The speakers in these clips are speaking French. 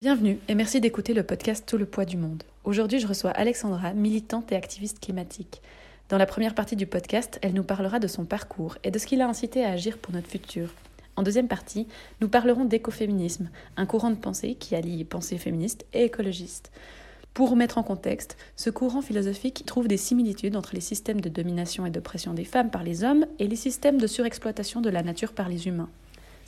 Bienvenue et merci d'écouter le podcast Tout le poids du monde. Aujourd'hui, je reçois Alexandra, militante et activiste climatique. Dans la première partie du podcast, elle nous parlera de son parcours et de ce qui l'a incité à agir pour notre futur. En deuxième partie, nous parlerons d'écoféminisme, un courant de pensée qui allie pensée féministe et écologiste. Pour mettre en contexte, ce courant philosophique trouve des similitudes entre les systèmes de domination et d'oppression des femmes par les hommes et les systèmes de surexploitation de la nature par les humains.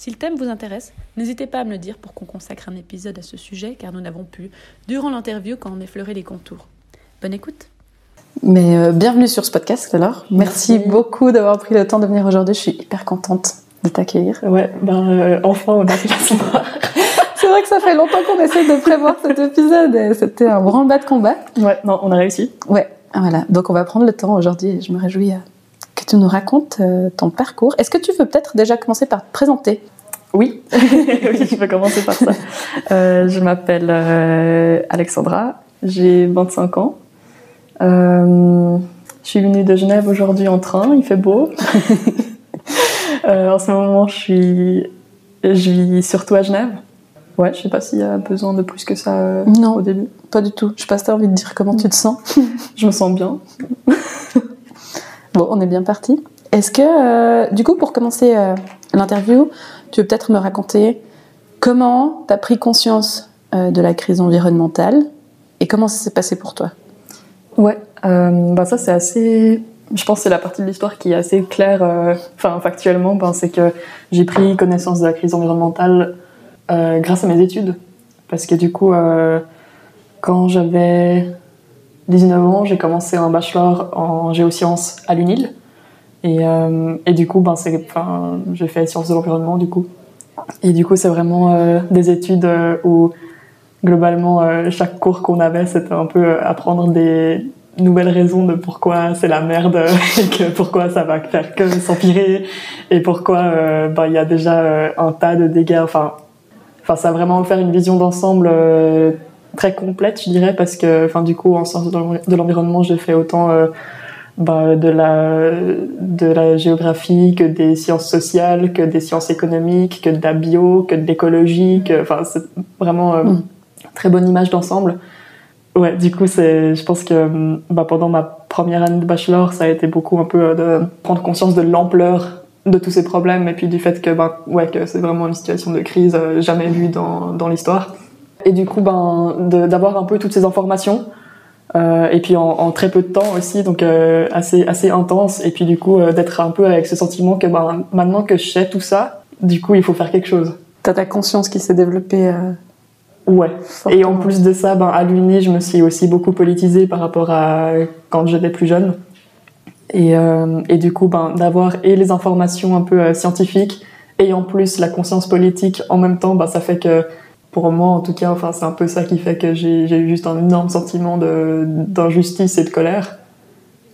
Si le thème vous intéresse, n'hésitez pas à me le dire pour qu'on consacre un épisode à ce sujet, car nous n'avons pu, durant l'interview, qu'en effleurer les contours. Bonne écoute Mais euh, bienvenue sur ce podcast alors. Merci, beaucoup d'avoir pris le temps de venir aujourd'hui. Je suis hyper contente de t'accueillir. Ouais, ben euh, enfin on a fait la soirée. C'est vrai que ça fait longtemps qu'on essaie de prévoir cet épisode et c'était un branle-bas de combat. Ouais, non, on a réussi. Ouais, voilà. Donc on va prendre le temps aujourd'hui et je me réjouis euh, que tu nous racontes euh, ton parcours. Est-ce que tu veux peut-être déjà commencer par te présenter? Oui, oui, je peux commencer par ça. Euh, je m'appelle euh, Alexandra, j'ai 25 ans. Euh, je suis venue de Genève aujourd'hui en train, il fait beau. En ce moment, je suis, je vis surtout à Genève. Ouais, je sais pas s'il y a besoin de plus que ça Non. au début. Pas du tout. Je sais pas si t'as envie de dire comment tu te sens. Je me sens bien. Bon, on est bien parti. Est-ce que, euh, du coup, pour commencer euh, l'interview, tu veux peut-être me raconter comment tu as pris conscience euh, de la crise environnementale et comment ça s'est passé pour toi? Ouais, bah ça c'est assez. Je pense que c'est la partie de l'histoire qui est assez claire, enfin factuellement, ben, c'est que j'ai pris connaissance de la crise environnementale grâce à mes études. Parce que du coup, quand j'avais 19 ans, j'ai commencé un bachelor en géosciences à l'UNIL. Et, euh, et du coup, ben, enfin, j'ai fait sciences de l'environnement du coup. Et du coup, c'est vraiment euh, des études euh, où globalement, chaque cours qu'on avait, c'était un peu apprendre des nouvelles raisons de pourquoi c'est la merde et que pourquoi ça va faire que s'empirer et pourquoi ben, il y a déjà un tas de dégâts. Enfin, ça a vraiment offert une vision d'ensemble très complète, je dirais, parce que, enfin, du coup, en sciences de l'envi- de l'environnement, j'ai fait autant euh, ben, de la de la géographie que des sciences sociales, que des sciences économiques, que de la bio, que de l'écologie, enfin, c'est vraiment euh, Mm. très bonne image d'ensemble. Ouais, du coup, c'est, je pense que bah, pendant ma première année de bachelor, ça a été beaucoup un peu euh, de prendre conscience de l'ampleur de tous ces problèmes et puis du fait que, ben, ouais, que c'est vraiment une situation de crise euh, jamais vue dans, dans l'histoire. Et du coup, ben, d'avoir un peu toutes ces informations euh, et puis en, en très peu de temps aussi, donc euh, assez, assez intense. Et puis du coup, euh, d'être un peu avec ce sentiment que ben, maintenant que je sais tout ça, du coup, il faut faire quelque chose. T'as ta conscience qui s'est développée euh, Ouais. Et en plus de ça, ben, à l'Uni, je me suis aussi beaucoup politisée par rapport à quand j'étais plus jeune. Et, euh, et du coup, ben, d'avoir et les informations un peu scientifiques et en plus la conscience politique en même temps, ben, ça fait que, pour moi en tout cas, enfin, c'est un peu ça qui fait que j'ai eu juste un énorme sentiment d'injustice et de colère.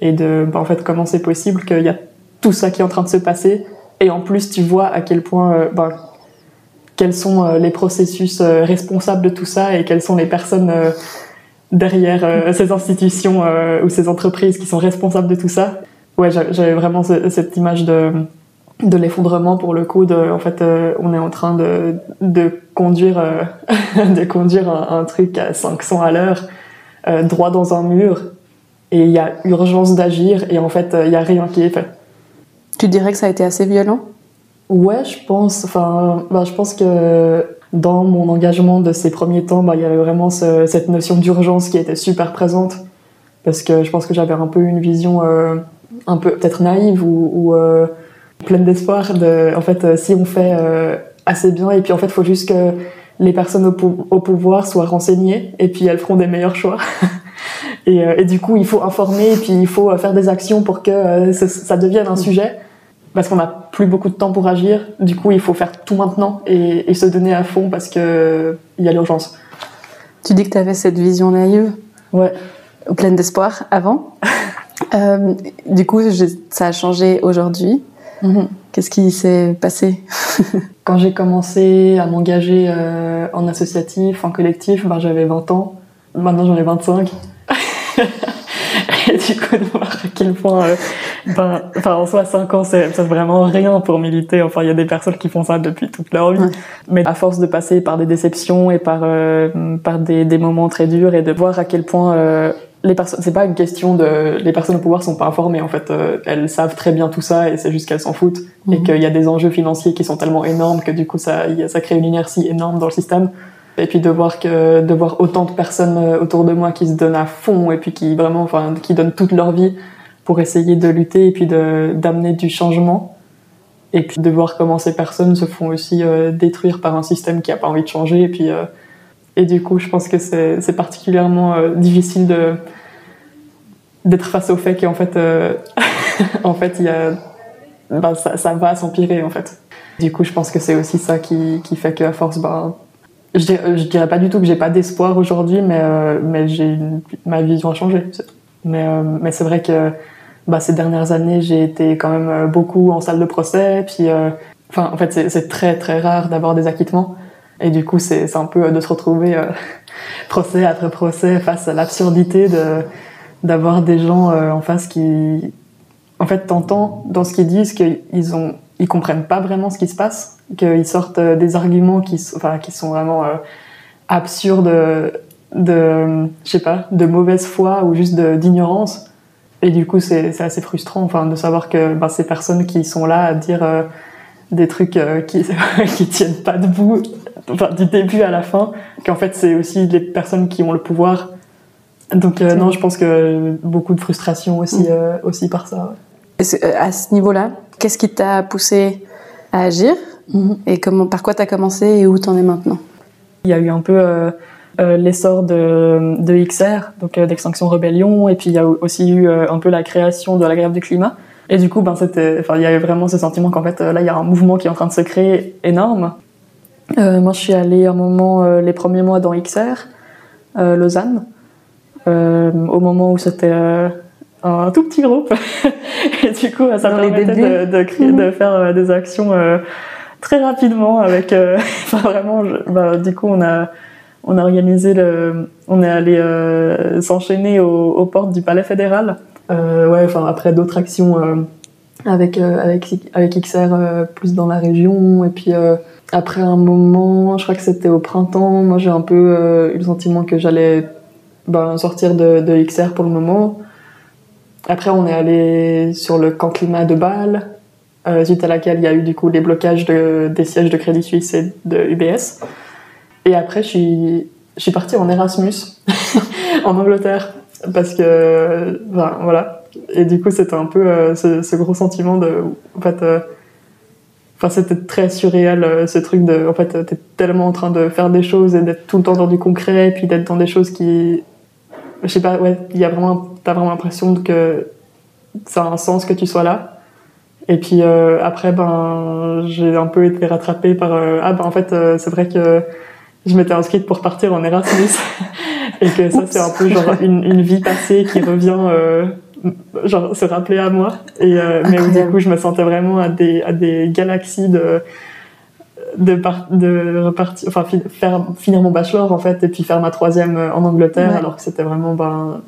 Et de, ben, en fait, comment c'est possible qu'il y a tout ça qui est en train de se passer? Et en plus, tu vois à quel point, euh, ben, quels sont euh, les processus euh, responsables de tout ça et quelles sont les personnes derrière ces institutions ou ces entreprises qui sont responsables de tout ça. Ouais, j'a- j'avais vraiment ce- cette image de, de l'effondrement pour le coup. De, en fait, on est en train de, de conduire, euh, de conduire un, un truc à 500 à l'heure, euh, droit dans un mur, et il y a urgence d'agir, et en fait, euh, il y a rien qui est fait. Tu dirais que ça a été assez violent? Ouais, je pense. Enfin, bah, je pense que dans mon engagement de ces premiers temps, bah, il y avait vraiment ce- cette notion d'urgence qui était super présente. Parce que je pense que j'avais un peu une vision euh, un peu peut-être naïve ou, ou, euh, pleine d'espoir. De, en fait, si on fait euh, assez bien, et puis en fait, il faut juste que les personnes au, pou- au pouvoir soient renseignées, et puis elles feront des meilleurs choix. et, euh, et du coup, il faut informer, et puis il faut euh, faire des actions pour que euh, ça devienne un sujet parce qu'on n'a plus beaucoup de temps pour agir. Du coup, il faut faire tout maintenant et, et se donner à fond parce que il y a l'urgence. Tu dis que tu avais cette vision naïve, Ouais. pleine d'espoir avant. Euh, du coup, je- ça a changé aujourd'hui. Qu'est-ce qui s'est passé Quand j'ai commencé à m'engager euh, en associatif, en collectif, ben, j'avais 20 ans. Maintenant, j'en ai 25. et du coup de voir à quel point euh, ben, enfin en soi 5 ans c'est vraiment rien pour militer enfin il y a des personnes qui font ça depuis toute leur vie mais à force de passer par des déceptions et par euh, par des, des, moments très durs et de voir à quel point euh, les personnes c'est pas une question de les personnes au pouvoir sont pas informées en fait elles savent très bien tout ça et c'est juste qu'elles s'en foutent. Et mhm. qu'il y a des enjeux financiers qui sont tellement énormes que du coup ça ça crée une inertie énorme dans le système. Et puis de voir que de voir autant de personnes euh, autour de moi qui se donnent à fond et puis qui vraiment enfin qui donnent toute leur vie pour essayer de lutter et puis d'amener du changement. Et puis de voir comment ces personnes se font aussi euh, détruire par un système qui a pas envie de changer. Et puis euh, et du coup je pense que c'est c'est particulièrement difficile de d'être face au fait qu'en fait en fait il y a ben, ça, ça va s'empirer en fait du coup je pense que c'est aussi ça qui qui fait qu'à force ben je dirais, pas du tout que j'ai pas d'espoir aujourd'hui, mais, euh, mais j'ai ma vision a changé. Mais, euh, mais c'est vrai que bah, ces dernières années, j'ai été quand même euh, beaucoup en salle de procès. Puis, enfin, en fait, c'est très très rare d'avoir des acquittements. Et du coup, c'est un peu de se retrouver procès après procès face à l'absurdité de d'avoir des gens en face qui, en fait, t'entends dans ce qu'ils disent qu'ils ont ils comprennent pas vraiment ce qui se passe, qu'ils sortent euh, des arguments qui, enfin, qui sont vraiment euh, absurdes, de, je sais pas, de mauvaise foi ou juste d'ignorance. Et du coup, c'est assez frustrant, enfin, de savoir que ben, ces personnes qui sont là à dire euh, des trucs qui qui tiennent pas debout, enfin, du début à la fin, qu'en fait, c'est aussi les personnes qui ont le pouvoir. Donc non, je pense que beaucoup de frustration aussi, mm. aussi par ça. À ce niveau-là, Qu'est-ce qui t'a poussé à agir mhm. et comment, par quoi tu as commencé et où tu en es maintenant? Il y a eu un peu euh, euh, l'essor de, de, XR, donc euh, d'Extinction Rebellion, et puis il y a aussi eu un peu la création de la grève du climat. Et du coup, ben, c'était, enfin, il y avait vraiment ce sentiment qu'en fait, là, il y a un mouvement qui est en train de se créer énorme. moi, je suis allée un moment, les premiers mois dans XR, Lausanne, au moment où c'était un tout petit groupe. et du coup, ça Dans permettait de, de, créer, de, faire euh, des actions euh, très rapidement avec, euh, enfin, vraiment, bah, du coup, on a, on a organisé le, on est allé s'enchaîner aux, portes du Palais fédéral. ouais, enfin, après d'autres actions avec, avec, avec XR plus dans la région. Et puis, après un moment, je crois que c'était au printemps, moi j'ai un peu eu le sentiment que j'allais ben, sortir de, de XR pour le moment. Après, on est allé sur le camp climat de Bâle, euh, suite à laquelle il y a eu du coup les blocages de, des sièges de Crédit Suisse et de UBS. Et après, je suis, je suis partie en Erasmus en Angleterre parce que, enfin, voilà. Et du coup, c'était un peu euh, ce, gros sentiment de, en fait, euh, enfin, c'était très surréel euh, ce truc de, en fait, t'es tellement en train de faire des choses et d'être tout le temps dans du concret, et puis d'être dans des choses qui, je sais pas, ouais, il y a vraiment t'as vraiment l'impression que ça a un sens que tu sois là. Et puis euh, après, ben, j'ai un peu été rattrapée par euh, ah ben en fait euh, c'est vrai que je m'étais inscrite pour partir en Erasmus et que ça c'est un peu genre une, une, vie passée qui revient genre se rappeler à moi. Et mais du coup je me sentais vraiment à des à des galaxies de de, de repartir, enfin faire finir mon bachelor en fait et puis faire ma troisième en Angleterre alors que c'était vraiment ben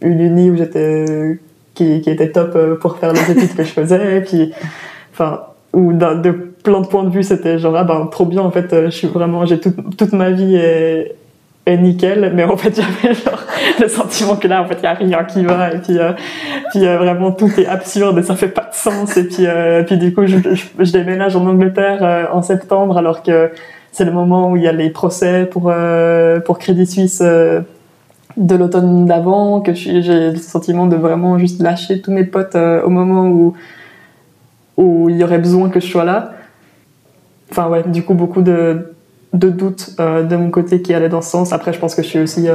une uni où j'étais qui, qui, était top euh, pour faire les études que je faisais et puis enfin où de plein de points de vue c'était genre ah ben trop bien en fait euh, je suis vraiment j'ai toute, toute ma vie est, est nickel mais en fait j'avais le sentiment que là en fait il y a rien qui va et puis euh, puis vraiment tout est absurde et ça fait pas de sens et puis puis du coup je, déménage en Angleterre en septembre alors que c'est le moment où il y a les procès pour pour Crédit Suisse de l'automne d'avant, que j'ai le sentiment de vraiment juste lâcher tous mes potes euh, au moment où, où il y aurait besoin que je sois là. Enfin ouais, du coup beaucoup de, de doutes euh, de mon côté qui allaient dans ce sens. Après je pense que je suis aussi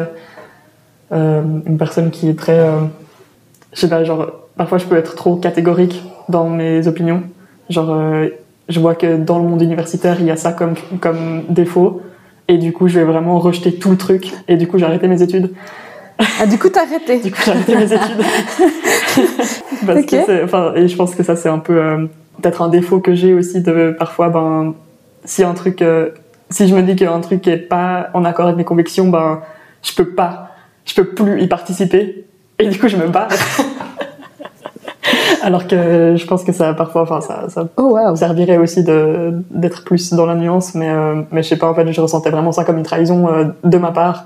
euh, une personne qui est très... je sais pas, genre parfois je peux être trop catégorique dans mes opinions. Genre je vois que dans le monde universitaire il y a ça comme, comme défaut et du coup, je vais vraiment rejeter tout le truc. Et du coup, j'ai arrêté mes études. Ah, du coup, t'as arrêté Du coup, j'ai arrêté mes études. Parce que enfin, et je pense que ça, c'est un peu euh, peut-être un défaut que j'ai aussi de parfois, ben, si un truc, euh, si je me dis qu'un truc est pas en accord avec mes convictions, ben, je peux pas, je peux plus y participer. et du coup je me barre. Alors que je pense que ça parfois, enfin ça, ça Oh wow. servirait aussi de d'être plus dans la nuance, mais euh, mais je sais pas en fait, je ressentais vraiment ça comme une trahison euh, de ma part.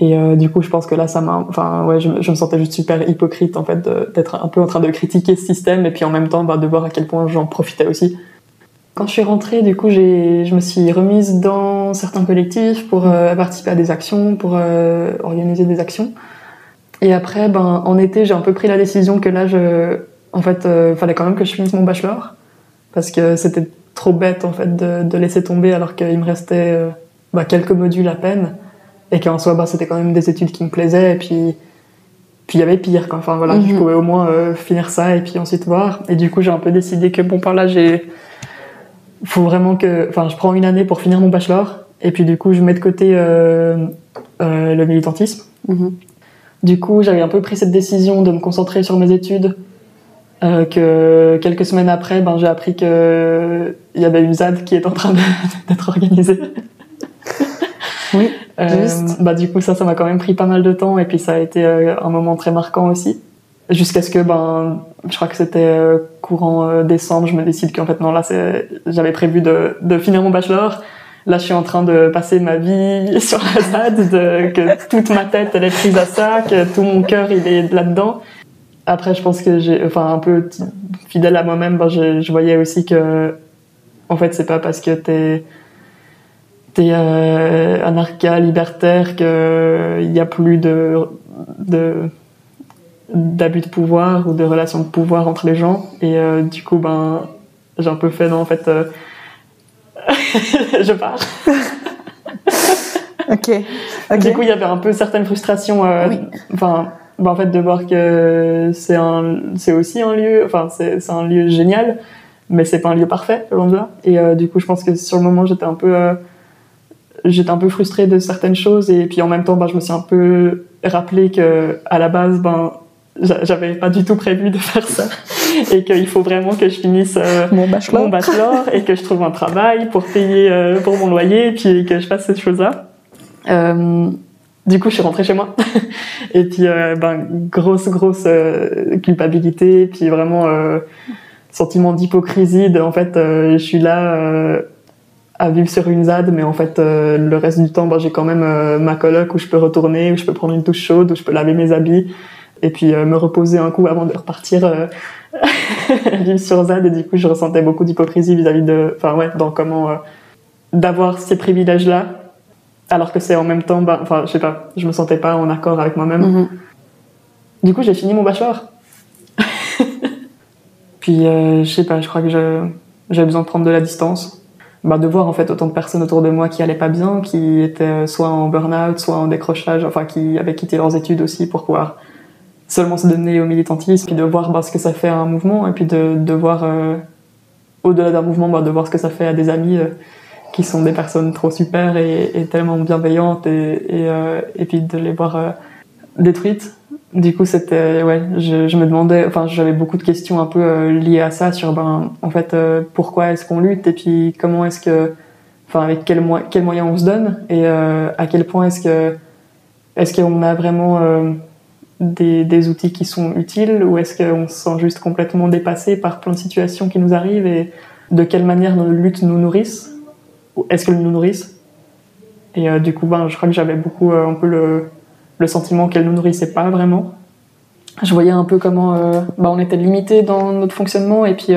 Et euh, du coup, je pense que là, ça m'a, enfin ouais, je, me- je me sentais juste super hypocrite en fait d'être un peu en train de critiquer ce système et puis en même temps bah, de voir à quel point j'en profitais aussi. Quand je suis rentrée, du coup, j'ai, je me suis remise dans certains collectifs pour euh, participer à des actions, pour euh, organiser des actions. Et après, ben, en été, j'ai un peu pris la décision que là, je, en fait, euh, fallait quand même que je finisse mon bachelor parce que c'était trop bête en fait de, de laisser tomber alors qu'il me restait bah, quelques modules à peine et qu'en soi, bah, c'était quand même des études qui me plaisaient et puis puis il y avait pire quoi. Enfin voilà, je Mhm. pouvais au moins euh, finir ça et puis ensuite voir. Et du coup, j'ai un peu décidé que bon, par là, j'ai faut vraiment que, enfin, je prends une année pour finir mon bachelor et puis du coup, je mets de côté euh, euh, le militantisme. Mhm. Du coup, j'avais un peu pris cette décision de me concentrer sur mes études. euh, que quelques semaines après, ben, j'ai appris que il y avait une ZAD qui est en train d'être organisée. Oui, Juste. bah, du coup, ça, ça m'a quand même pris pas mal de temps et puis ça a été un moment très marquant aussi. Jusqu'à ce que, ben, je crois que c'était euh, courant euh, décembre, je me décide qu'en fait, non, là, j'avais prévu de, finir mon bachelor. Là, je suis en train de passer ma vie sur la ZAD, que toute ma tête, elle est prise à ça, que tout mon cœur, il est là-dedans. Après, je pense que j'ai, enfin, un peu fidèle à moi-même, ben, je, voyais aussi que, en fait, c'est pas parce que t'es, t'es euh, anarcha libertaire qu'il n'y a plus de d'abus de pouvoir ou de relations de pouvoir entre les gens et euh, du coup ben j'ai un peu fait non en fait euh, je pars Ok. Ok. du coup il y avait un peu certaines frustrations euh, Oui. enfin ben, en fait de voir que c'est un c'est aussi un lieu enfin c'est c'est un lieu génial mais c'est pas un lieu parfait loin de là et du coup je pense que sur le moment j'étais un peu j'étais un peu frustrée de certaines choses et puis en même temps ben, je me suis un peu rappelé que à la base ben j'avais pas du tout prévu de faire ça et qu'il faut vraiment que je finisse euh, Mon bachelor. mon bachelor et que je trouve un travail pour payer euh, pour mon loyer et puis que je fasse cette chose-là. Euh, du coup, je suis rentrée chez moi. et puis, ben, grosse, grosse culpabilité, puis vraiment sentiment d'hypocrisie. De, en fait, je suis là à vivre sur une ZAD, mais en fait, euh, le reste du temps, ben, j'ai quand même euh, ma coloc où je peux retourner, où je peux prendre une douche chaude, où je peux laver mes habits, et puis euh, me reposer un coup avant de repartir euh, vivre sur ZAD. Et du coup, je ressentais beaucoup d'hypocrisie vis-à-vis de, enfin ouais, dans comment euh, d'avoir ces privilèges-là, alors que c'est en même temps, ben, enfin, je sais pas, je me sentais pas en accord avec moi-même. Mhm. Du coup, j'ai fini mon bachelor. Puis, euh, je sais pas, je crois que je- j'avais besoin de prendre de la distance. Bah, de voir en fait autant de personnes autour de moi qui allaient pas bien, qui étaient soit en burn-out, soit en décrochage, enfin qui avaient quitté leurs études aussi pour pouvoir seulement se donner au militantisme, puis de voir bah, ce que ça fait à un mouvement, et puis de, de voir, euh, au-delà d'un mouvement, bah, de voir ce que ça fait à des amis euh, qui sont des personnes trop super et, et tellement bienveillantes, et, et, euh, puis de les voir détruites. Du coup, c'était, ouais, je, je me demandais, enfin, j'avais beaucoup de questions un peu liées à ça sur, ben, en fait, pourquoi est-ce qu'on lutte et puis comment est-ce que, enfin, avec quels moy- quels moyens on se donne et à quel point est-ce que, est-ce qu'on a vraiment des, outils qui sont utiles ou est-ce qu'on se sent juste complètement dépassé par plein de situations qui nous arrivent et de quelle manière nos luttes nous nourrissent ou est-ce qu'elles nous nourrissent? Et euh, du coup, ben, je crois que j'avais beaucoup euh, un peu le, le sentiment qu'elle nous nourrissait pas vraiment. Je voyais un peu comment euh, bah, on était limité dans notre fonctionnement et puis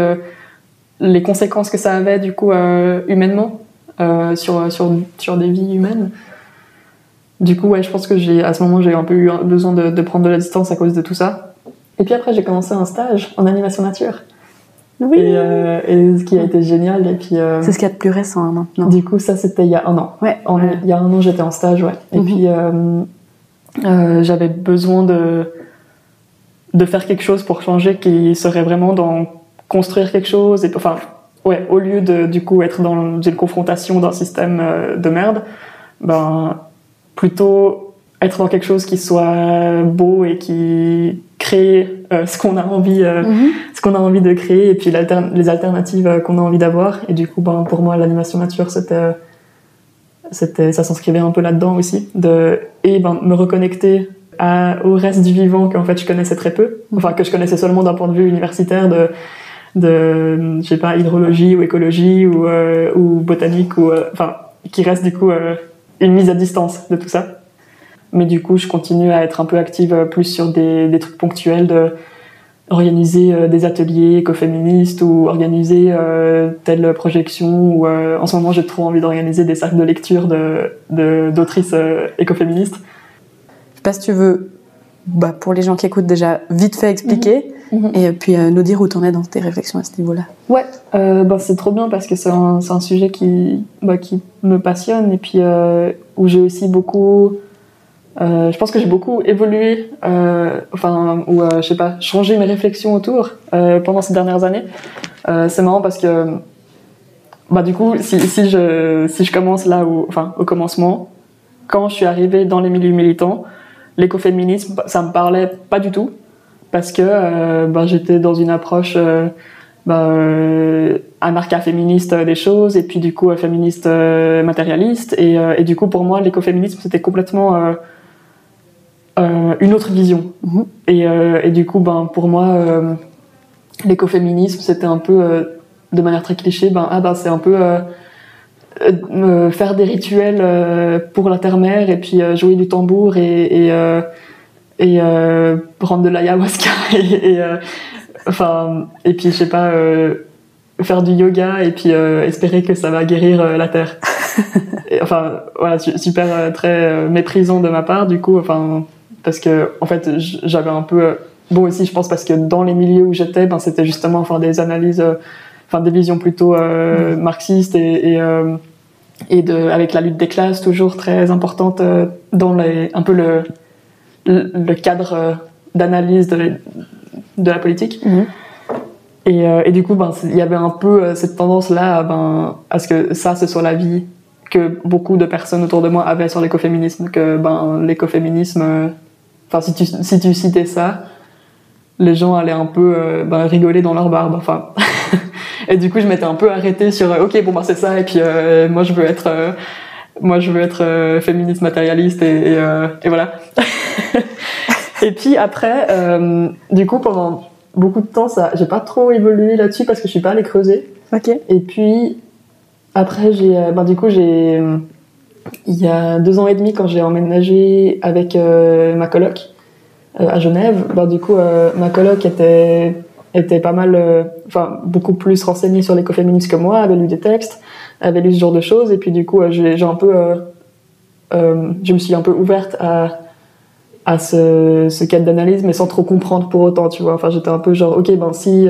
les conséquences que ça avait du coup humainement sur, sur, sur des vies humaines. Du coup, ouais, je pense que j'ai à ce moment j'ai un peu eu besoin de, de prendre de la distance à cause de tout ça. Et puis après, j'ai commencé un stage en animation nature. Oui. Et, euh, et ce qui a été génial. Et puis, euh, C'est ce qu'il y a de plus récent hein, maintenant. du coup, ça, c'était il y a un an. Ouais. En- ouais. Il y a un an, j'étais en stage, ouais. Et Mhm. puis, euh, j'avais besoin de, de faire quelque chose pour changer qui serait vraiment dans construire quelque chose. Et, enfin, ouais, au lieu de, du coup, être dans une confrontation d'un système de merde, ben, plutôt être dans quelque chose qui soit beau et qui crée euh, ce qu'on a envie euh, Mhm. ce qu'on a envie de créer et puis les alternatives euh, qu'on a envie d'avoir. Et du coup, ben, pour moi, l'animation nature, c'était, c'était, ça s'inscrivait un peu là-dedans aussi. De, et ben, me reconnecter au reste du vivant qu'en fait je connaissais très peu, enfin que je connaissais seulement d'un point de vue universitaire de de je sais pas hydrologie ou écologie ou, ou botanique ou enfin qui reste du coup une mise à distance de tout ça. Mais du coup, je continue à être un peu active plus sur des, des trucs ponctuels de organiser euh, des ateliers écoféministes ou organiser euh, telle projection ou euh, en ce moment j'ai trop envie d'organiser des cercles de lecture de d'autrices écoféministes. Je sais pas si tu veux, bah, pour les gens qui écoutent déjà, vite fait expliquer mhm. Mhm. et puis nous dire où tu en es dans tes réflexions à ce niveau-là. Ouais, bah, c'est trop bien parce que c'est un, un, sujet qui, bah, qui me passionne et puis où j'ai aussi beaucoup euh, je pense que j'ai beaucoup évolué, euh, enfin, ou euh, je sais pas, changé mes réflexions autour euh, pendant ces dernières années. Euh, c'est marrant parce que, bah, du coup, si, si, je, si je commence là, où, enfin, au commencement, quand je suis arrivée dans les milieux militants, l'écoféminisme, ça me parlait pas du tout parce que bah, j'étais dans une approche bah, anarcha-féministe des choses et puis du coup féministe matérialiste et, et du coup pour moi l'écoféminisme c'était complètement euh, une autre vision. Mhm. Et, euh, et, du coup, ben, pour moi, euh, l'écoféminisme, c'était un peu, de manière très cliché, ben, ah, ben, c'est un peu faire des rituels pour la terre-mère et puis jouer du tambour et, et, et prendre de l'ayahuasca et, et enfin, et puis, je sais pas, faire du yoga et puis espérer que ça va guérir la terre. enfin, voilà, super très méprisant de ma part, du coup, enfin, parce que en fait j'avais un peu euh, bon aussi je pense parce que dans les milieux où j'étais ben c'était justement enfin des analyses euh, enfin des visions plutôt euh, marxistes et, et, et, de avec la lutte des classes toujours très importante dans les un peu le le cadre d'analyse de, de, la politique mhm. et, et, du coup ben il y avait un peu cette tendance là ben à ce que ça ce soit la vie que beaucoup de personnes autour de moi avaient sur l'écoféminisme que ben l'écoféminisme Enfin, si tu, si tu citais ça, les gens allaient un peu euh, rigoler dans leur barbe. Enfin, et du coup, je m'étais un peu arrêtée sur euh, ok, bon bah c'est ça. Et puis euh, moi, je veux être, moi, je veux être féministe matérialiste et, et, et voilà. et puis après, du coup, pendant beaucoup de temps, ça, j'ai pas trop évolué là-dessus parce que je suis pas allée creuser. Ok. Et puis après, j'ai, bah, du coup, j'ai il y a deux ans et demi, quand j'ai emménagé avec euh, ma coloc euh, à Genève, bah, du coup, euh, ma coloc était, était pas mal, enfin, beaucoup plus renseignée sur l'écoféminisme que moi, avait lu des textes, avait lu ce genre de choses, et puis du coup, j'ai un peu, je me suis un peu ouverte à, à ce, ce cadre d'analyse, mais sans trop comprendre pour autant, tu vois. Enfin, j'étais un peu genre, ok, ben si,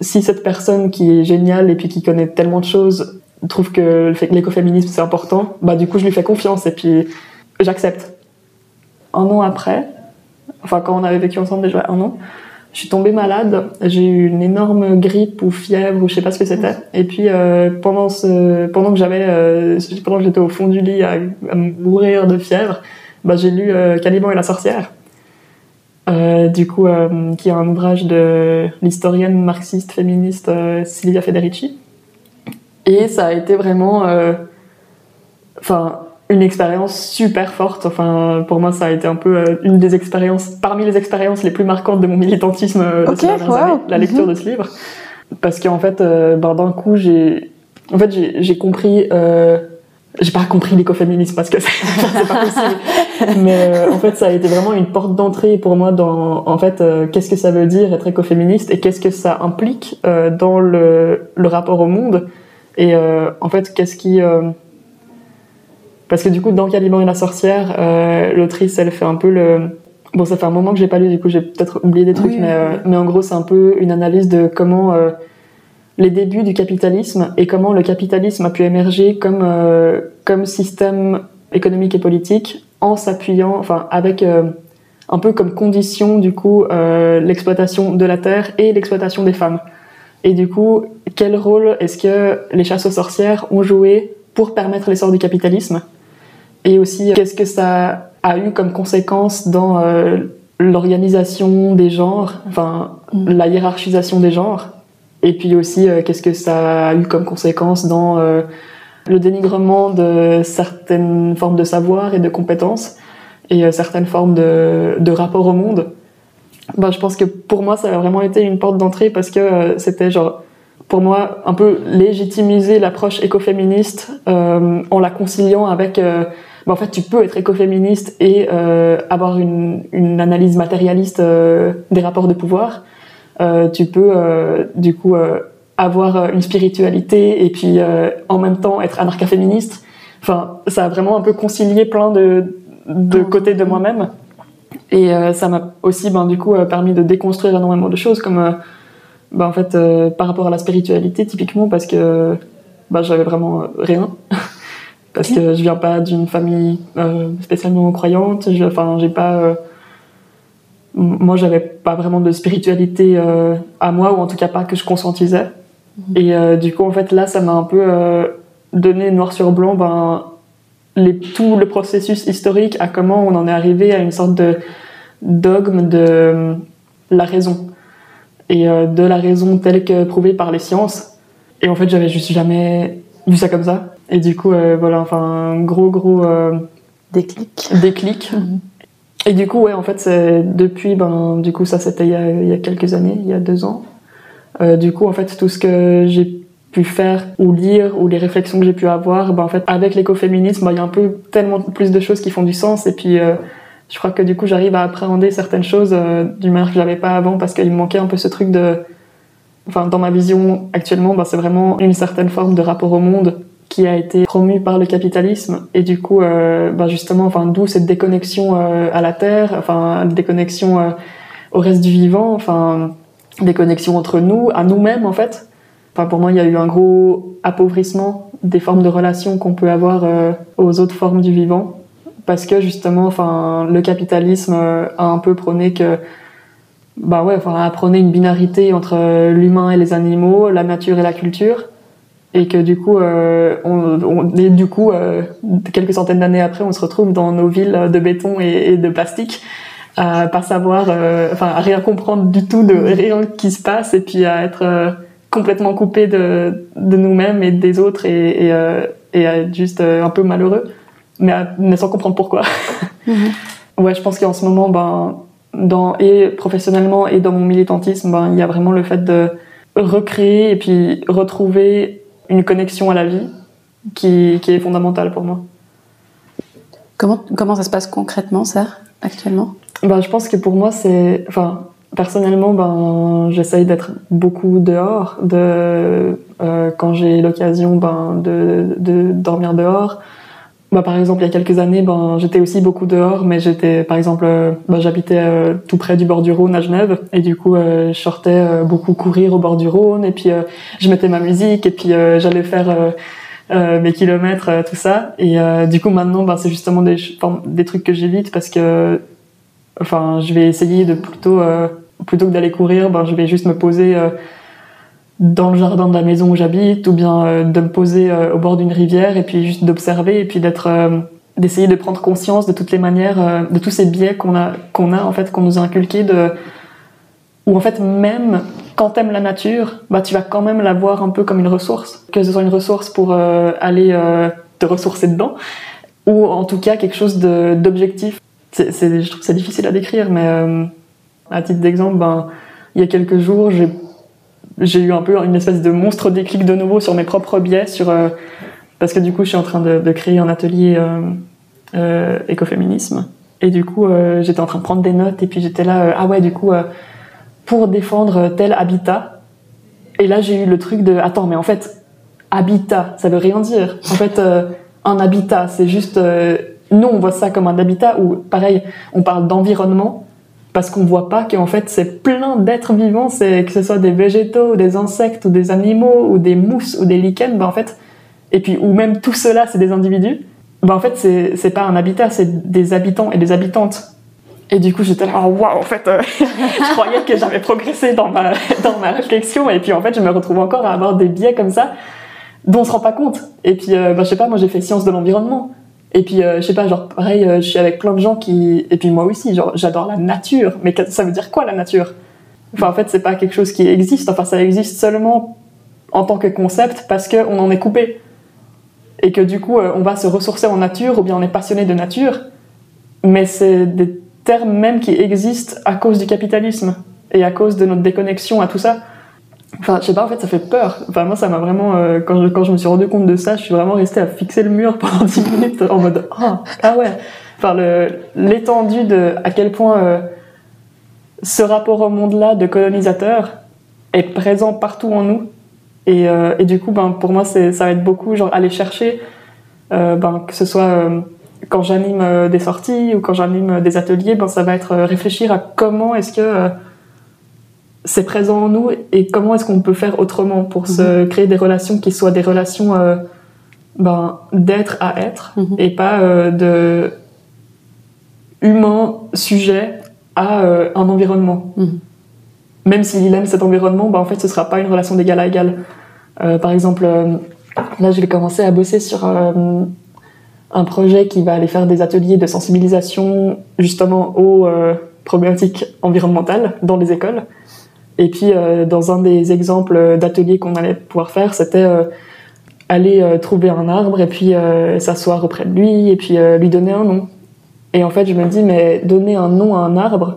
si cette personne qui est géniale et puis qui connaît tellement de choses trouve que l'écoféminisme c'est important, bah du coup je lui fais confiance et puis j'accepte. Un an après, enfin quand on avait vécu ensemble déjà un an, je suis tombée malade, j'ai eu une énorme grippe ou fièvre ou je sais pas ce que c'était. Et puis euh, pendant ce, pendant que j'avais, euh, pendant que j'étais au fond du lit à, mourir de fièvre, bah j'ai lu euh, Caliban et la sorcière. Euh, du coup, qui est un ouvrage de l'historienne marxiste féministe Silvia Federici, et ça a été vraiment, euh, enfin, une expérience super forte. Enfin, pour moi, ça a été un peu euh, une des expériences, parmi les expériences les plus marquantes de mon militantisme euh, de ces dernières années, la lecture mhm. de ce livre. Parce qu'en fait, ben, d'un coup, j'ai, en fait, j'ai compris. J'ai pas compris l'écoféminisme parce que c'est pas possible. Mais en fait, ça a été vraiment une porte d'entrée pour moi dans, en fait, qu'est-ce que ça veut dire être écoféministe et qu'est-ce que ça implique dans le, le rapport au monde et euh, en fait, qu'est-ce qui. Euh, parce que du coup, dans Caliban et la sorcière, euh, l'autrice, elle fait un peu le. Bon, ça fait un moment que j'ai pas lu, du coup, j'ai peut-être oublié des trucs, mais, mais en gros, c'est un peu une analyse de comment les débuts du capitalisme et comment le capitalisme a pu émerger comme, comme système économique et politique en s'appuyant, enfin, avec un peu comme condition, du coup, l'exploitation de la terre et l'exploitation des femmes. Et du coup, quel rôle est-ce que les chasses aux sorcières ont joué pour permettre l'essor du capitalisme? Et aussi, qu'est-ce que ça a eu comme conséquence dans euh, l'organisation des genres, enfin mm. la hiérarchisation des genres? Et puis aussi, euh, qu'est-ce que ça a eu comme conséquence dans euh, le dénigrement de certaines formes de savoir et de compétences et euh, certaines formes de, de rapport au monde. Ben, je pense que pour moi, ça a vraiment été une porte d'entrée parce que c'était genre, pour moi, un peu légitimiser l'approche écoféministe euh, en la conciliant avec. Ben, en fait, tu peux être écoféministe et avoir une, une analyse matérialiste des rapports de pouvoir. Tu peux, du coup, avoir une spiritualité et puis en même temps être anarcha-féministe. Enfin, ça a vraiment un peu concilié plein de, de côtés de moi-même. Et euh, ça m'a aussi, ben, du coup, euh, permis de déconstruire énormément de choses, comme, euh, ben, en fait, par rapport à la spiritualité, typiquement, parce que ben, j'avais vraiment rien. parce que je viens pas d'une famille spécialement croyante. Enfin, j'ai pas. Moi, j'avais pas vraiment de spiritualité à moi, ou en tout cas pas que je conscientisais. Mhm. Et du coup, en fait, là, ça m'a un peu donné noir sur blanc, ben, les, tout le processus historique à comment on en est arrivé à une sorte de dogme de euh, la raison et euh, de la raison telle que prouvée par les sciences. Et en fait, j'avais juste jamais vu ça comme ça. Et du coup, euh, voilà, enfin, gros, gros déclic. Déclic. Mhm. Et du coup, ouais, en fait, c'est depuis, ben, du coup, ça c'était il, y a quelques années, il y a deux ans. du coup, en fait, tout ce que j'ai pu faire ou lire ou les réflexions que j'ai pu avoir, ben en fait avec l'écoféminisme, ben, il y a un peu tellement plus de choses qui font du sens et puis euh, je crois que du coup j'arrive à appréhender certaines choses euh, d'une manière que j'avais pas avant parce qu'il me manquait un peu ce truc de enfin dans ma vision actuellement ben, c'est vraiment une certaine forme de rapport au monde qui a été promu par le capitalisme. Et du coup euh, ben justement enfin d'où cette déconnexion euh, à la terre enfin déconnexion euh, au reste du vivant enfin déconnexion entre nous à nous-mêmes en fait. Enfin, pour moi, il y a eu un gros appauvrissement des formes de relations qu'on peut avoir euh, aux autres formes du vivant, parce que justement, enfin, le capitalisme a un peu prôné que, bah ouais, enfin, a prôné une binarité entre l'humain et les animaux, la nature et la culture, et que du coup, on, on, du coup, quelques centaines d'années après, on se retrouve dans nos villes de béton et, et de plastique à pas savoir, enfin, à rien comprendre du tout de rien qui se passe, et puis à être complètement coupé de, de nous-mêmes et des autres et, et, euh, et être juste euh, un peu malheureux, mais, mais sans comprendre pourquoi. Mhm. Ouais, je pense qu'en ce moment, ben, dans, et professionnellement et dans mon militantisme, ben, il y a vraiment le fait de recréer et puis retrouver une connexion à la vie qui, qui est fondamentale pour moi. Comment, comment ça se passe concrètement, ça, actuellement? Ben, Je pense que pour moi, c'est. Enfin, Personnellement, ben, j'essaye d'être beaucoup dehors, de, euh, quand j'ai l'occasion ben, de, de, dormir dehors. Ben, par exemple, il y a quelques années, ben, j'étais aussi beaucoup dehors, mais j'étais, par exemple, euh, ben, j'habitais euh, tout près du bord du Rhône à Genève, et du coup, euh, je sortais beaucoup courir au bord du Rhône, et puis je mettais ma musique, et puis j'allais faire mes kilomètres, tout ça. Et du coup, maintenant, ben, c'est justement des, des trucs que j'évite parce que enfin, je vais essayer de plutôt plutôt que d'aller courir, ben, je vais juste me poser dans le jardin de la maison où j'habite ou bien euh, de me poser euh, au bord d'une rivière et puis juste d'observer et puis d'être d'essayer de prendre conscience de toutes les manières de tous ces biais qu'on a qu'on a en fait qu'on nous a inculqués de ou en fait même quand t'aimes la nature bah tu vas quand même la voir un peu comme une ressource que ce soit une ressource pour aller te ressourcer dedans ou en tout cas quelque chose d'objectif. Je trouve c'est difficile à décrire mais à titre d'exemple, ben, il y a quelques jours, j'ai eu un peu une espèce de monstre déclic de nouveau sur mes propres biais, sur, euh, parce que du coup, je suis en train de, créer un atelier euh, euh, écoféminisme. Et du coup, j'étais en train de prendre des notes, et puis j'étais là, ah ouais, du coup, pour défendre tel habitat. Et là, j'ai eu le truc de, attends, mais en fait, habitat, ça veut rien dire. En fait, un habitat, c'est juste, nous, on voit ça comme un habitat où, pareil, on parle d'environnement, parce qu'on voit pas qu'en fait c'est plein d'êtres vivants, c'est que ce soit des végétaux ou des insectes ou des animaux ou des mousses ou des lichens, ben en fait, et puis ou même tout cela c'est des individus, ben en fait c'est c'est pas un habitat, c'est des habitants et des habitantes. Et du coup j'étais là oh, waouh en fait euh, je croyais que j'avais progressé dans ma dans ma réflexion et puis en fait je me retrouve encore à avoir des biais comme ça dont on se rend pas compte. Et puis ben, je sais pas moi j'ai fait sciences de l'environnement. Et puis, euh, je sais pas, genre, pareil, euh, je suis avec plein de gens qui. Et puis moi aussi, genre, j'adore la nature. Mais ça veut dire quoi la nature? Enfin, en fait, c'est pas quelque chose qui existe. Enfin, ça existe seulement en tant que concept parce qu'on en est coupé. Et que du coup, euh, on va se ressourcer en nature ou bien on est passionné de nature. mais c'est des termes même qui existent à cause du capitalisme et à cause de notre déconnexion à tout ça. Enfin, je sais pas, en fait, ça fait peur. Enfin, moi, ça m'a vraiment, euh, quand, je, quand je me suis rendu compte de ça, je suis vraiment restée à fixer le mur pendant 10 minutes en mode, ah, ah ouais. Enfin, l'étendue de à quel point euh, ce rapport au monde-là de colonisateur est présent partout en nous. Et, euh, et du coup, ben, pour moi, ça va être beaucoup, genre, aller chercher, ben, que ce soit quand j'anime des sorties ou quand j'anime des ateliers, ben, ça va être réfléchir à comment est-ce que c'est présent en nous et comment est-ce qu'on peut faire autrement pour se mhm. créer des relations qui soient des relations euh, ben, d'être à être mhm. et pas euh, de humain sujet à euh, un environnement. Mhm. Même s'il aime cet environnement, ben, en fait ce sera pas une relation d'égal à égal. par exemple, là je vais commencer à bosser sur un projet qui va aller faire des ateliers de sensibilisation justement aux problématiques environnementales dans les écoles. Et puis, euh, dans un des exemples d'ateliers qu'on allait pouvoir faire, c'était euh, aller euh, trouver un arbre et puis s'asseoir auprès de lui et puis lui donner un nom. Et en fait, je me dis, mais donner un nom à un arbre,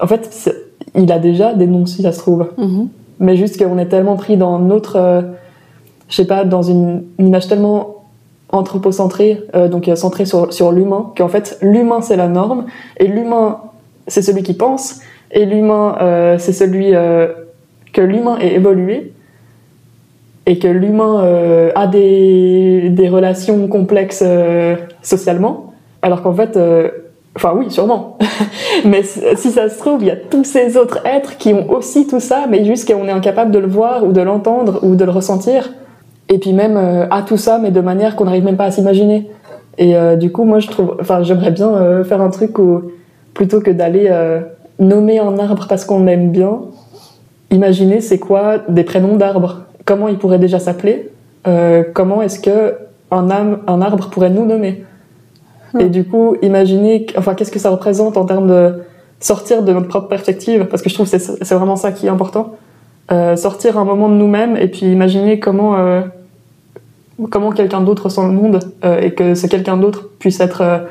en fait, il a déjà des noms si ça se trouve. Mm-hmm. Mais juste qu'on est tellement pris dans notre, je sais pas, dans une, image tellement anthropocentrée, donc centrée sur, sur l'humain, qu'en fait, l'humain c'est la norme et l'humain c'est celui qui pense et l'humain, euh, c'est celui euh, que l'humain est évolué et que l'humain euh, a des, des, relations complexes socialement, alors qu'en fait, enfin oui, sûrement, mais si ça se trouve, il y a tous ces autres êtres qui ont aussi tout ça, mais juste qu'on est incapable de le voir ou de l'entendre ou de le ressentir, et puis même à tout ça, mais de manière qu'on n'arrive même pas à s'imaginer. Et du coup, moi, je trouve, enfin, j'aimerais bien faire un truc où, plutôt que d'aller nommer un arbre parce qu'on l'aime bien, imaginez c'est quoi des prénoms d'arbres. Comment il pourrait déjà s'appeler euh, Comment est-ce que un, un, arbre pourrait nous nommer Et du coup, imaginez, enfin, qu'est-ce que ça représente en termes de sortir de notre propre perspective Parce que je trouve que c'est vraiment ça qui est important. Euh, sortir un moment de nous-mêmes et puis imaginer comment euh, comment quelqu'un d'autre sent le monde et que ce quelqu'un d'autre puisse être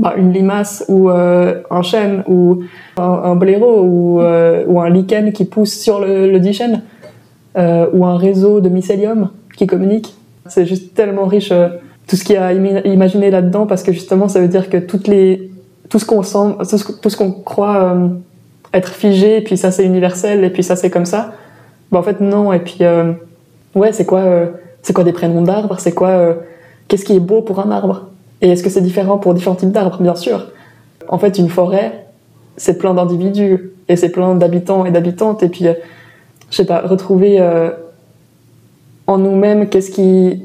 bah, une limace ou euh, un chêne ou un, blaireau ou, euh, ou, un lichen qui pousse sur le, le chêne euh, ou un réseau de mycélium qui communique. C'est juste tellement riche tout ce qu'il y a à imaginer là-dedans parce que justement ça veut dire que toutes les, tout ce qu'on sent, tout ce qu'on croit être figé et puis ça c'est universel et puis ça c'est comme ça. Bah, en fait non et puis ouais c'est quoi c'est quoi des prénoms d'arbres? C'est quoi qu'est-ce qui est beau pour un arbre? Et est-ce que c'est différent pour différents types d'arbres? Bien sûr. En fait, une forêt, c'est plein d'individus et c'est plein d'habitants et d'habitantes. Et puis, euh, je sais pas, retrouver euh, en nous-mêmes qu'est-ce qui,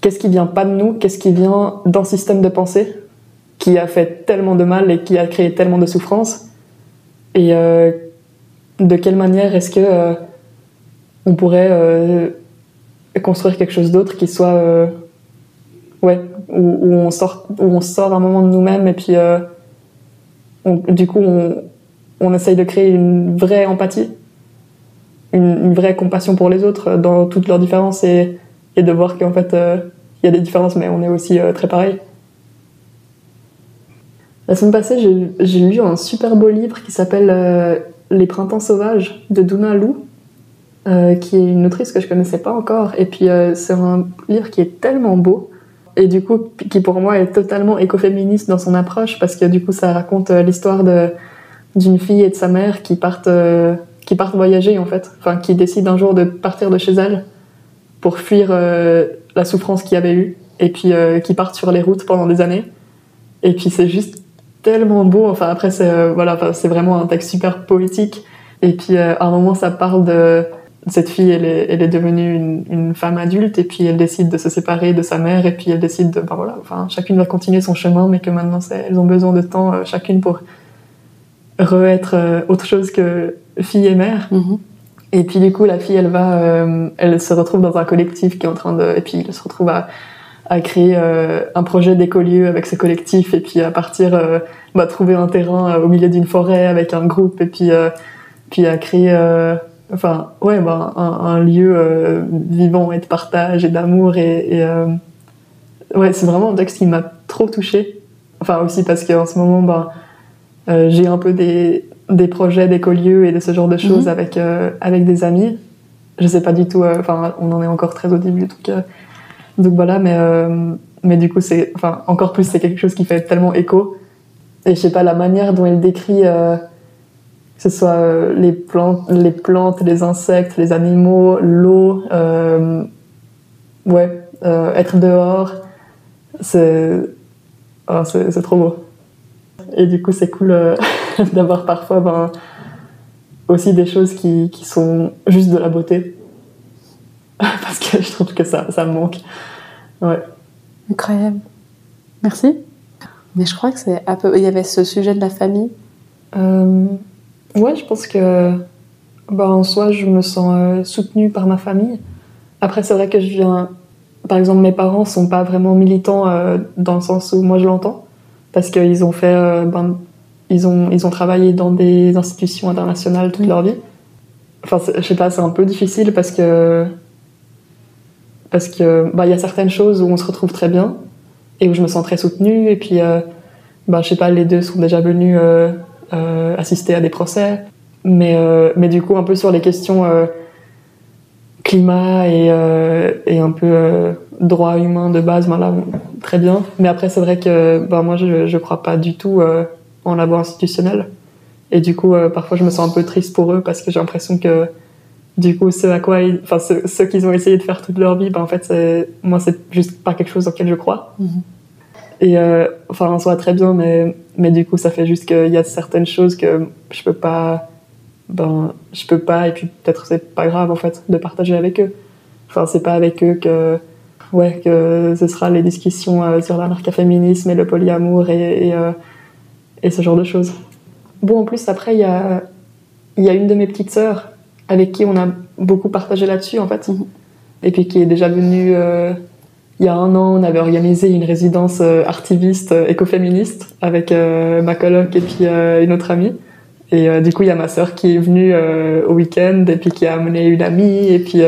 qu'est-ce qui vient pas de nous, qu'est-ce qui vient d'un système de pensée qui a fait tellement de mal et qui a créé tellement de souffrance. Et euh, de quelle manière est-ce que on pourrait construire quelque chose d'autre qui soit ouais, où, on sort, où on sort un moment de nous-mêmes et puis euh, du coup on, on, essaye de créer une vraie empathie, une, vraie compassion pour les autres dans toutes leurs différences et, et de voir qu'en fait euh, il y a des différences mais on est aussi euh, très pareil. La semaine passée, j'ai lu un super beau livre qui s'appelle Les Printemps sauvages de Duna Lou, qui est une autrice que je connaissais pas encore. Et puis c'est un livre qui est tellement beau et du coup qui pour moi est totalement écoféministe dans son approche parce que du coup ça raconte euh, l'histoire de d'une fille et de sa mère qui partent euh, qui partent voyager en fait. Enfin qui décident un jour de partir de chez elle pour fuir euh, la souffrance qu'il y avait eu et puis qui partent sur les routes pendant des années. Et puis c'est juste tellement beau. Enfin après c'est voilà c'est vraiment un texte super poétique. Et puis à un moment ça parle de cette fille, elle est, elle est devenue une, une, femme adulte et puis elle décide de se séparer de sa mère et puis elle décide de, ben voilà, enfin, chacune va continuer son chemin, mais que maintenant elles ont besoin de temps euh, chacune pour re-être euh, autre chose que fille et mère. Mm-hmm. Et puis du coup, la fille, elle va, euh, elle se retrouve dans un collectif qui est en train de, et puis elle se retrouve à, à créer un projet d'écolieu avec ce collectif et puis à partir, bah, trouver un terrain au milieu d'une forêt avec un groupe et puis, puis à créer enfin ouais bah, un, lieu euh, vivant et de partage et d'amour et, euh, ouais c'est vraiment un texte qui m'a trop touché Enfin, aussi parce qu'en ce moment, ben, euh, j'ai un peu des, des projets d'écolieux et de ce genre de choses Mhm. avec, euh, avec des amis. Je sais pas du tout, enfin, on en est encore très au début, donc, euh, donc voilà, mais, mais du coup, c'est, enfin, encore plus, c'est quelque chose qui fait tellement écho. Et je sais pas, la manière dont il décrit, que ce soit euh, les, plantes, les plantes, les insectes, les animaux, l'eau, euh, ouais, euh, être dehors, c'est, oh, c'est, c'est trop beau. Et du coup, c'est cool euh, d'avoir parfois ben, aussi des choses qui, qui sont juste de la beauté. Parce que je trouve que ça, ça me manque. Ouais. Incroyable. Merci. Mais je crois que c'est un peu. Il y avait ce sujet de la famille. Euh, ouais, je pense que bah, en soi, je me sens euh, soutenue par ma famille. Après, c'est vrai que je viens. Par exemple, mes parents sont pas vraiment militants euh, dans le sens où moi je l'entends, parce qu'ils ont fait. euh, ben, ils, ont, ils ont travaillé dans des institutions internationales toute leur vie. Enfin, je sais pas, c'est un peu difficile parce que. Parce que bah, il y a certaines choses où on se retrouve très bien et où je me sens très soutenue. Et puis, euh, bah, je sais pas, les deux sont déjà venus euh, assister à des procès. Mais, euh, mais du coup, un peu sur les questions euh, climat et, et un peu droit humain de base, ben là, très bien. Mais après, c'est vrai que ben, moi, je je crois pas du tout en la voie institutionnelle. Et du coup, parfois, je me sens un peu triste pour eux parce que j'ai l'impression que du coup, ce à quoi ils, enfin, ce, ce qu'ils ont essayé de faire toute leur vie, ben, en fait, c'est, moi, c'est juste pas quelque chose auquel je crois. Mhm. Et enfin, en soi, très bien, mais, mais du coup, ça fait juste qu'il y a certaines choses que je peux pas, ben, je peux pas, et puis peut-être c'est pas grave, en fait, de partager avec eux. Enfin, c'est pas avec eux que, ouais, que ce sera les discussions euh, sur l'anarchaféminisme et le polyamour et, et, euh, et ce genre de choses. Bon, en plus, après, il y a, il y a une de mes petites sœurs avec qui on a beaucoup partagé là-dessus, en fait. Mhm. Et puis qui est déjà venue euh, il y a un an, on avait organisé une résidence euh, artiviste euh, écoféministe avec euh, ma coloc et puis une autre amie. Et du coup, il y a ma sœur qui est venue au week-end et puis qui a amené une amie. Et puis,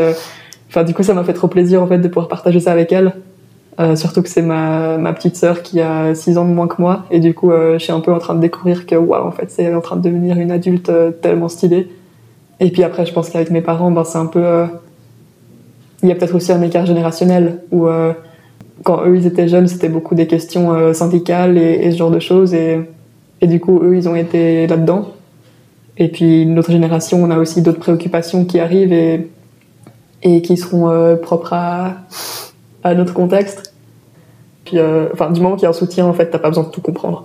enfin, du coup, ça m'a fait trop plaisir en fait de pouvoir partager ça avec elle. Surtout que c'est ma, ma petite sœur qui a 6 ans de moins que moi. Et du coup, je suis un peu en train de découvrir que, waouh, en fait, c'est en train de devenir une adulte tellement stylée. Et puis après, je pense qu'avec mes parents, ben, c'est un peu. Il y a peut-être aussi un écart générationnel où, euh, quand eux ils étaient jeunes, c'était beaucoup des questions euh, syndicales et, et ce genre de choses. Et, et du coup, eux, ils ont été là-dedans. Et puis, notre génération, on a aussi d'autres préoccupations qui arrivent et, et qui seront euh, propres à, à notre contexte. Puis, enfin, du moment qu'il y a un soutien, en fait, t'as pas besoin de tout comprendre.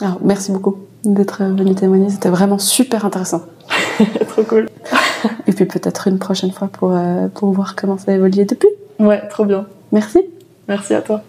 Alors, merci beaucoup d'être venu témoigner. C'était vraiment super intéressant. trop cool. Et puis peut-être une prochaine fois pour, euh, pour voir comment ça a évolué depuis. Ouais, trop bien. Merci. Merci à toi.